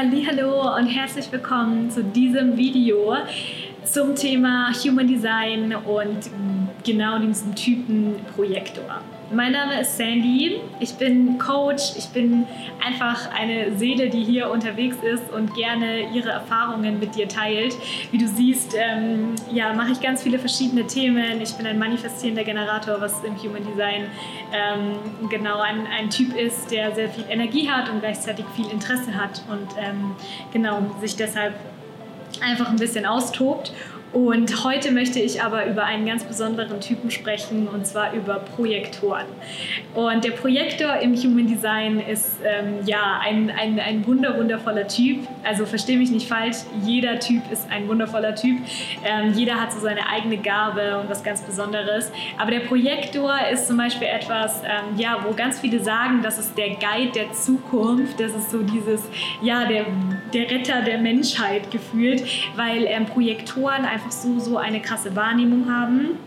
Hallo und herzlich willkommen zu diesem Video zum Thema Human Design und genau diesem Typen Projektor. Mein Name ist Sandy, ich bin Coach, ich bin einfach eine Seele, die hier unterwegs ist und gerne ihre Erfahrungen mit dir teilt. Wie du siehst, ähm, ja, mache ich ganz viele verschiedene Themen. Ich bin ein manifestierender Generator, was im Human Design ähm, genau ein, ein Typ ist, der sehr viel Energie hat und gleichzeitig viel Interesse hat und ähm, genau sich deshalb einfach ein bisschen austobt. Und heute möchte ich aber über einen ganz besonderen Typen sprechen, und zwar über Projektoren. Und der Projektor im Human Design ist ähm, ja ein, ein, ein wunder, wundervoller Typ. Also verstehe mich nicht falsch, jeder Typ ist ein wundervoller Typ. Ähm, jeder hat so seine eigene Gabe und was ganz Besonderes. Aber der Projektor ist zum Beispiel etwas, ähm, ja, wo ganz viele sagen, das ist der Guide der Zukunft. Das ist so dieses, ja, der, der Retter der Menschheit gefühlt, weil ähm, Projektoren einfach so, so eine krasse Wahrnehmung haben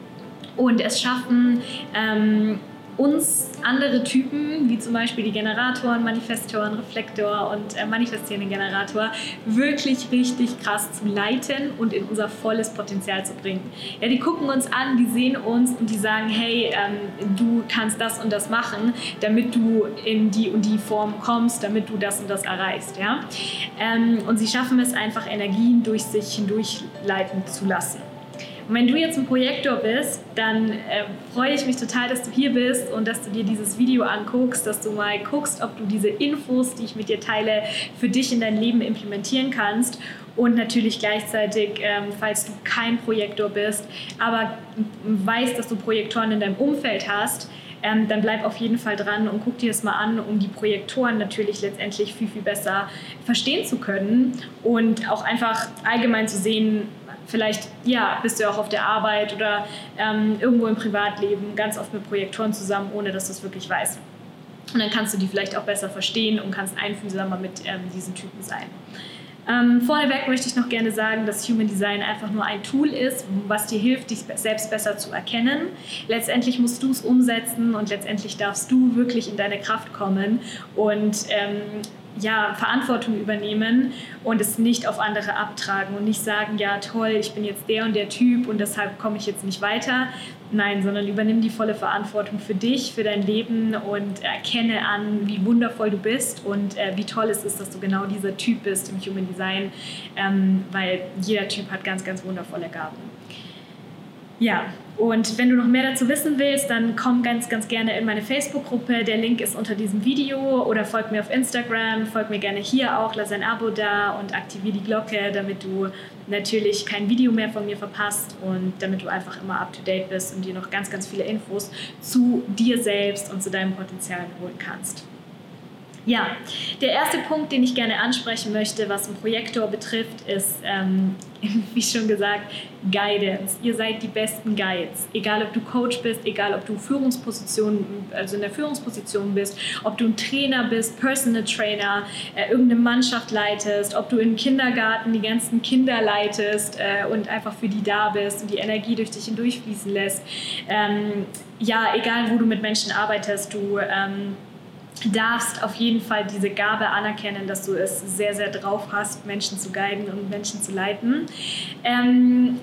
und es schaffen, ähm, uns andere Typen, wie zum Beispiel die Generatoren, Manifestoren, Reflektor und äh, manifestierenden Generator, wirklich richtig krass zu leiten und in unser volles Potenzial zu bringen. Ja, die gucken uns an, die sehen uns und die sagen, hey, ähm, du kannst das und das machen, damit du in die und die Form kommst, damit du das und das erreichst. Ja? Ähm, und sie schaffen es einfach, Energien durch sich hindurch leiten zu lassen. Und wenn du jetzt ein Projektor bist, dann äh, freue ich mich total, dass du hier bist und dass du dir dieses Video anguckst, dass du mal guckst, ob du diese Infos, die ich mit dir teile, für dich in dein Leben implementieren kannst. Und natürlich gleichzeitig, ähm, falls du kein Projektor bist, aber weißt, dass du Projektoren in deinem Umfeld hast, ähm, dann bleib auf jeden Fall dran und guck dir das mal an, um die Projektoren natürlich letztendlich viel, viel besser verstehen zu können und auch einfach allgemein zu sehen, vielleicht ja, bist du auch auf der Arbeit oder ähm, irgendwo im Privatleben ganz oft mit Projektoren zusammen, ohne dass du es wirklich weißt. Und dann kannst du die vielleicht auch besser verstehen und kannst einfühlsamer mit ähm, diesen Typen sein. Ähm, vorneweg möchte ich noch gerne sagen, dass Human Design einfach nur ein Tool ist, was dir hilft, dich selbst besser zu erkennen. Letztendlich musst du es umsetzen und letztendlich darfst du wirklich in deine Kraft kommen und ähm, ja, Verantwortung übernehmen und es nicht auf andere abtragen und nicht sagen, ja toll, ich bin jetzt der und der Typ und deshalb komme ich jetzt nicht weiter. Nein, sondern übernimm die volle Verantwortung für dich, für dein Leben und erkenne an, wie wundervoll du bist und äh, wie toll es ist, dass du genau dieser Typ bist im Human Design, ähm, weil jeder Typ hat ganz, ganz wundervolle Gaben. Ja, und wenn du noch mehr dazu wissen willst, dann komm ganz, ganz gerne in meine Facebook-Gruppe. Der Link ist unter diesem Video oder folg mir auf Instagram, folg mir gerne hier auch, lass ein Abo da und aktiviere die Glocke, damit du natürlich kein Video mehr von mir verpasst und damit du einfach immer up to date bist und dir noch ganz, ganz viele Infos zu dir selbst und zu deinem Potenzial holen kannst. Ja, der erste Punkt, den ich gerne ansprechen möchte, was einen Projektor betrifft, ist, ähm, wie schon gesagt, Guidance. Ihr seid die besten Guides. Egal, ob du Coach bist, egal, ob du Führungsposition, also in der Führungsposition bist, ob du ein Trainer bist, Personal Trainer, äh, irgendeine Mannschaft leitest, ob du im Kindergarten die ganzen Kinder leitest äh, und einfach für die da bist und die Energie durch dich hindurchfließen lässt. Ähm, ja, egal, wo du mit Menschen arbeitest, du ähm, darfst auf jeden Fall diese Gabe anerkennen, dass du es sehr, sehr drauf hast, Menschen zu guiden und Menschen zu leiten. Ähm,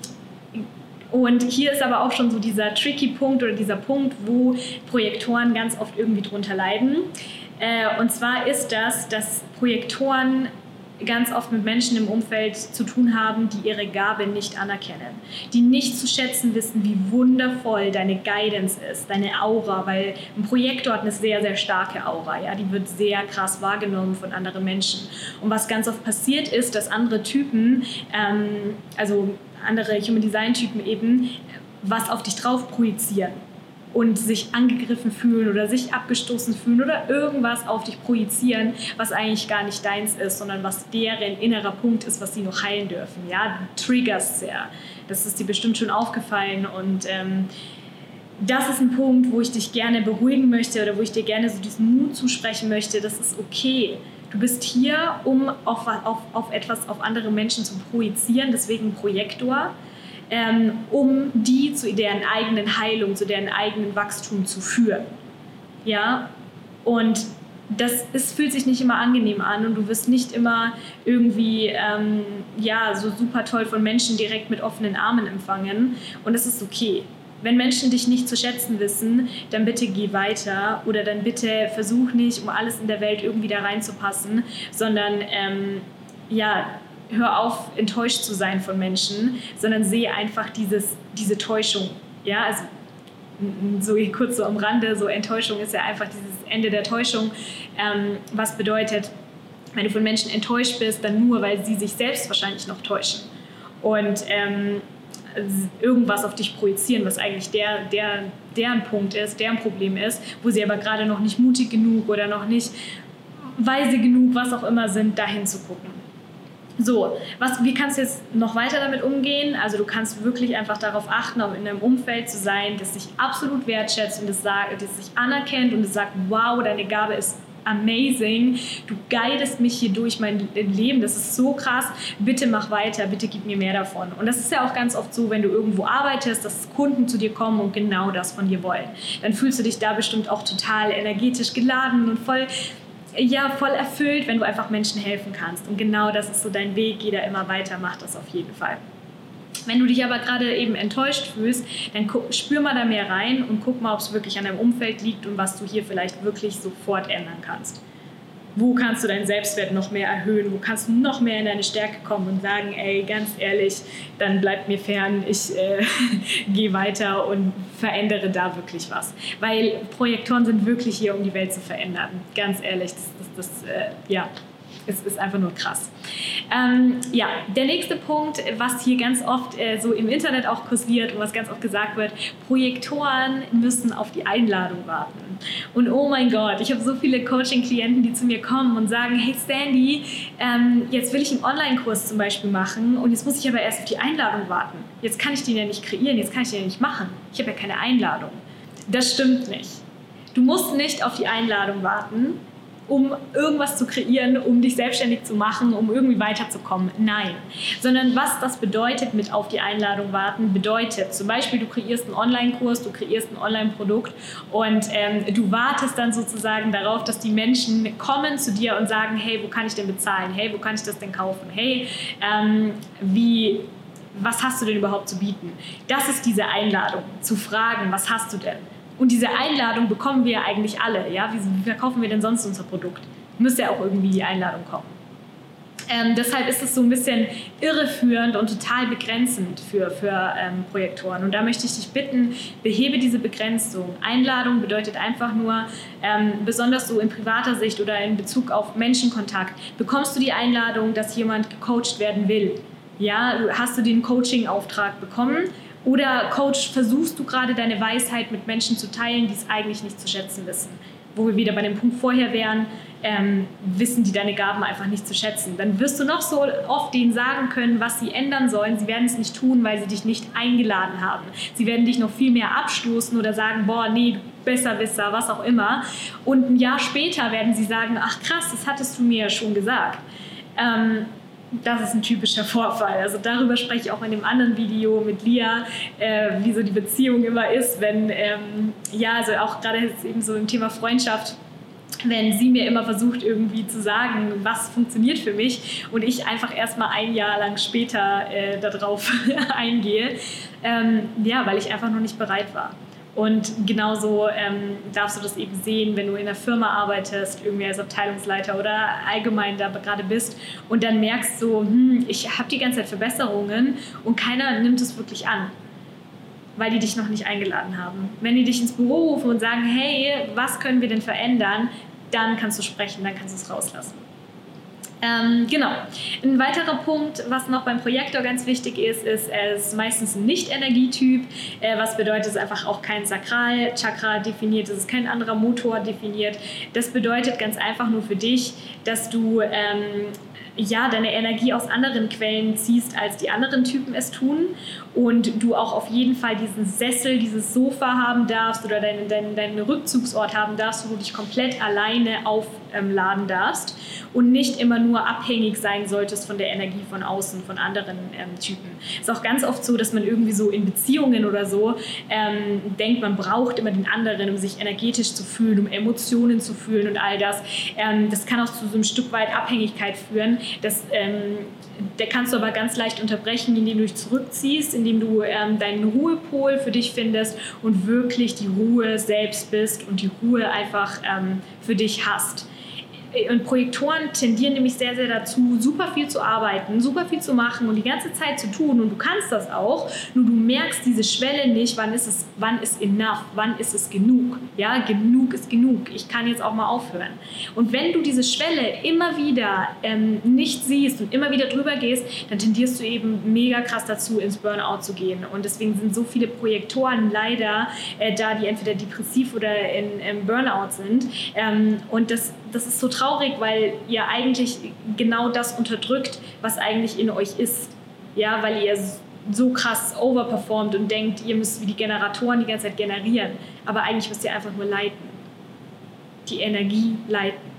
und hier ist aber auch schon so dieser tricky Punkt oder dieser Punkt, wo Projektoren ganz oft irgendwie drunter leiden. Äh, und zwar ist das, dass Projektoren ganz oft mit Menschen im Umfeld zu tun haben, die ihre Gabe nicht anerkennen, die nicht zu schätzen wissen, wie wundervoll deine Guidance ist, deine Aura, weil ein Projektor hat eine sehr, sehr starke Aura, ja, die wird sehr krass wahrgenommen von anderen Menschen. Und was ganz oft passiert ist, dass andere Typen, ähm, also andere Human Design Typen eben, was auf dich drauf projizieren und sich angegriffen fühlen oder sich abgestoßen fühlen oder irgendwas auf dich projizieren, was eigentlich gar nicht deins ist, sondern was deren innerer Punkt ist, was sie noch heilen dürfen. Ja, du triggerst sehr. Das ist dir bestimmt schon aufgefallen und ähm, das ist ein Punkt, wo ich dich gerne beruhigen möchte oder wo ich dir gerne so diesen Mut zusprechen möchte. Das ist okay. Du bist hier, um auf, auf, auf etwas auf andere Menschen zu projizieren, deswegen Projektor ähm, um die zu deren eigenen Heilung, zu deren eigenen Wachstum zu führen. Ja, und das ist, fühlt sich nicht immer angenehm an und du wirst nicht immer irgendwie ähm, ja, so super toll von Menschen direkt mit offenen Armen empfangen und das ist okay. Wenn Menschen dich nicht zu schätzen wissen, dann bitte geh weiter oder dann bitte versuch nicht, um alles in der Welt irgendwie da reinzupassen, sondern ähm, ja, hör auf, enttäuscht zu sein von Menschen, sondern sehe einfach dieses, diese Täuschung. Ja, also so kurz so am Rande, so Enttäuschung ist ja einfach dieses Ende der Täuschung, ähm, was bedeutet, wenn du von Menschen enttäuscht bist, dann nur, weil sie sich selbst wahrscheinlich noch täuschen und ähm, irgendwas auf dich projizieren, was eigentlich der, der, deren Punkt ist, deren Problem ist, wo sie aber gerade noch nicht mutig genug oder noch nicht weise genug, was auch immer sind, dahin zu gucken. So, was, wie kannst du jetzt noch weiter damit umgehen? Also du kannst wirklich einfach darauf achten, um in einem Umfeld zu sein, das dich absolut wertschätzt und das, sagt, das sich anerkennt und das sagt, wow, deine Gabe ist amazing, du guidest mich hier durch mein Leben, das ist so krass, bitte mach weiter, bitte gib mir mehr davon. Und das ist ja auch ganz oft so, wenn du irgendwo arbeitest, dass Kunden zu dir kommen und genau das von dir wollen. Dann fühlst du dich da bestimmt auch total energetisch geladen und voll ja, voll erfüllt, wenn du einfach Menschen helfen kannst. Und genau das ist so dein Weg. Jeder immer weiter macht das auf jeden Fall. Wenn du dich aber gerade eben enttäuscht fühlst, dann guck, spür mal da mehr rein und guck mal, ob es wirklich an deinem Umfeld liegt und was du hier vielleicht wirklich sofort ändern kannst wo kannst du deinen Selbstwert noch mehr erhöhen, wo kannst du noch mehr in deine Stärke kommen und sagen, ey, ganz ehrlich, dann bleib mir fern, ich äh, gehe weiter und verändere da wirklich was. Weil Projektoren sind wirklich hier, um die Welt zu verändern. Ganz ehrlich, das, das, das äh, ja, es ist einfach nur krass. Ähm, ja, der nächste Punkt, was hier ganz oft äh, so im Internet auch kursiert und was ganz oft gesagt wird, Projektoren müssen auf die Einladung warten. Und oh mein Gott, ich habe so viele Coaching-Klienten, die zu mir kommen und sagen, hey Sandy, ähm, jetzt will ich einen Online-Kurs zum Beispiel machen und jetzt muss ich aber erst auf die Einladung warten. Jetzt kann ich den ja nicht kreieren, jetzt kann ich den ja nicht machen. Ich habe ja keine Einladung. Das stimmt nicht. Du musst nicht auf die Einladung warten, um irgendwas zu kreieren, um dich selbstständig zu machen, um irgendwie weiterzukommen. Nein. Sondern was das bedeutet mit auf die Einladung warten, bedeutet zum Beispiel, du kreierst einen Online-Kurs, du kreierst ein Online-Produkt und ähm, du wartest dann sozusagen darauf, dass die Menschen kommen zu dir und sagen, hey, wo kann ich denn bezahlen? Hey, wo kann ich das denn kaufen? Hey, ähm, wie was hast du denn überhaupt zu bieten? Das ist diese Einladung, zu fragen, was hast du denn? Und diese Einladung bekommen wir eigentlich alle. Ja? Wie verkaufen wir denn sonst unser Produkt? Müsste ja auch irgendwie die Einladung kommen. Ähm, deshalb ist es so ein bisschen irreführend und total begrenzend für, für ähm, Projektoren. Und da möchte ich dich bitten, behebe diese Begrenzung. Einladung bedeutet einfach nur, ähm, besonders so in privater Sicht oder in Bezug auf Menschenkontakt, bekommst du die Einladung, dass jemand gecoacht werden will. Ja, hast du den Coaching-Auftrag bekommen? Oder Coach, versuchst du gerade deine Weisheit mit Menschen zu teilen, die es eigentlich nicht zu schätzen wissen? Wo wir wieder bei dem Punkt vorher wären, ähm, wissen die deine Gaben einfach nicht zu schätzen. Dann wirst du noch so oft denen sagen können, was sie ändern sollen. Sie werden es nicht tun, weil sie dich nicht eingeladen haben. Sie werden dich noch viel mehr abstoßen oder sagen, boah, nee, Besserwisser, was auch immer. Und ein Jahr später werden sie sagen, ach krass, das hattest du mir ja schon gesagt. Ähm, das ist ein typischer Vorfall. Also darüber spreche ich auch in dem anderen Video mit Lia, äh, wie so die Beziehung immer ist, wenn, ähm, ja, also auch gerade jetzt eben so im Thema Freundschaft, wenn sie mir immer versucht irgendwie zu sagen, was funktioniert für mich und ich einfach erstmal ein Jahr lang später äh, darauf eingehe, ähm, ja, weil ich einfach noch nicht bereit war. Und genauso ähm, darfst du das eben sehen, wenn du in einer Firma arbeitest, irgendwie als Abteilungsleiter oder allgemein da gerade bist und dann merkst so, hm, ich habe die ganze Zeit Verbesserungen und keiner nimmt es wirklich an, weil die dich noch nicht eingeladen haben. Wenn die dich ins Büro rufen und sagen, hey, was können wir denn verändern, dann kannst du sprechen, dann kannst du es rauslassen. Ähm, genau. Ein weiterer Punkt, was noch beim Projektor ganz wichtig ist, ist, er ist meistens ein Nicht-Energietyp, äh, was bedeutet, es ist einfach auch kein Sakral-Chakra definiert, es ist kein anderer Motor definiert. Das bedeutet ganz einfach nur für dich, dass du ähm, ja, deine Energie aus anderen Quellen ziehst, als die anderen Typen es tun und du auch auf jeden Fall diesen Sessel, dieses Sofa haben darfst oder deinen, deinen, deinen Rückzugsort haben darfst, wo du dich komplett alleine auf ähm, laden darfst und nicht immer nur abhängig sein solltest von der Energie von außen, von anderen ähm, Typen. Ist auch ganz oft so, dass man irgendwie so in Beziehungen oder so ähm, denkt, man braucht immer den anderen, um sich energetisch zu fühlen, um Emotionen zu fühlen und all das. Ähm, das kann auch zu so einem Stück weit Abhängigkeit führen. Das, ähm, der kannst du aber ganz leicht unterbrechen, indem du dich zurückziehst, indem du ähm, deinen Ruhepol für dich findest und wirklich die Ruhe selbst bist und die Ruhe einfach für dich hast. Und Projektoren tendieren nämlich sehr, sehr dazu, super viel zu arbeiten, super viel zu machen und die ganze Zeit zu tun. Und du kannst das auch, nur du merkst diese Schwelle nicht, wann ist es, wann ist enough, wann ist es genug. Ja, genug ist genug. Ich kann jetzt auch mal aufhören. Und wenn du diese Schwelle immer wieder ähm, nicht siehst und immer wieder drüber gehst, dann tendierst du eben mega krass dazu, ins Burnout zu gehen. Und deswegen sind so viele Projektoren leider äh, da, die entweder depressiv oder in, in Burnout sind. Ähm, und das, das ist so traurig, weil ihr eigentlich genau das unterdrückt, was eigentlich in euch ist. Ja, weil ihr so krass overperformt und denkt, ihr müsst wie die Generatoren die ganze Zeit generieren. Aber eigentlich müsst ihr einfach nur leiten. Die Energie leiten.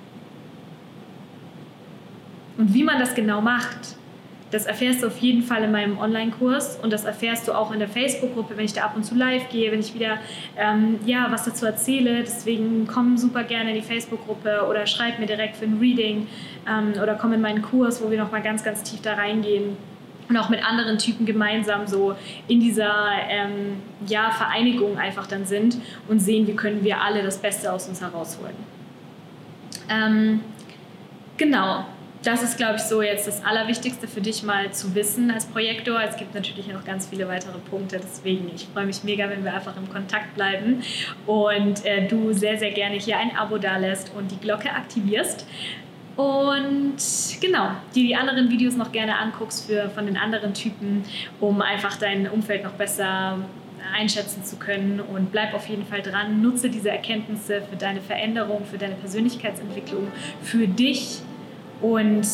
Und wie man das genau macht, das erfährst du auf jeden Fall in meinem Online-Kurs und das erfährst du auch in der Facebook-Gruppe, wenn ich da ab und zu live gehe, wenn ich wieder ähm, ja, was dazu erzähle. Deswegen komm super gerne in die Facebook-Gruppe oder schreib mir direkt für ein Reading ähm, oder komm in meinen Kurs, wo wir nochmal ganz, ganz tief da reingehen und auch mit anderen Typen gemeinsam so in dieser ähm, ja, Vereinigung einfach dann sind und sehen, wie können wir alle das Beste aus uns herausholen. Ähm, genau, das ist, glaube ich, so jetzt das Allerwichtigste für dich mal zu wissen als Projektor. Es gibt natürlich noch ganz viele weitere Punkte, deswegen ich freue mich mega, wenn wir einfach im Kontakt bleiben und äh, du sehr, sehr gerne hier ein Abo da lässt und die Glocke aktivierst. Und genau, die die anderen Videos noch gerne anguckst für, von den anderen Typen, um einfach dein Umfeld noch besser einschätzen zu können und bleib auf jeden Fall dran. Nutze diese Erkenntnisse für deine Veränderung, für deine Persönlichkeitsentwicklung, für dich und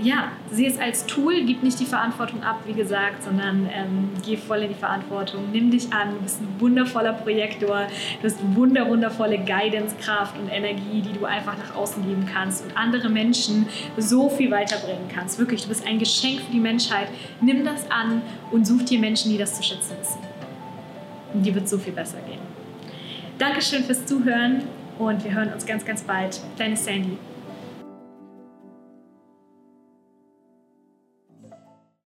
ja, sieh es als Tool, gib nicht die Verantwortung ab, wie gesagt, sondern ähm, geh voll in die Verantwortung, nimm dich an, du bist ein wundervoller Projektor, du hast wunder, wundervolle Guidance, Kraft und Energie, die du einfach nach außen geben kannst und andere Menschen so viel weiterbringen kannst. Wirklich, du bist ein Geschenk für die Menschheit. Nimm das an und such dir Menschen, die das zu schätzen wissen. Und dir wird so viel besser gehen. Dankeschön fürs Zuhören und wir hören uns ganz, ganz bald. Deine Sandy.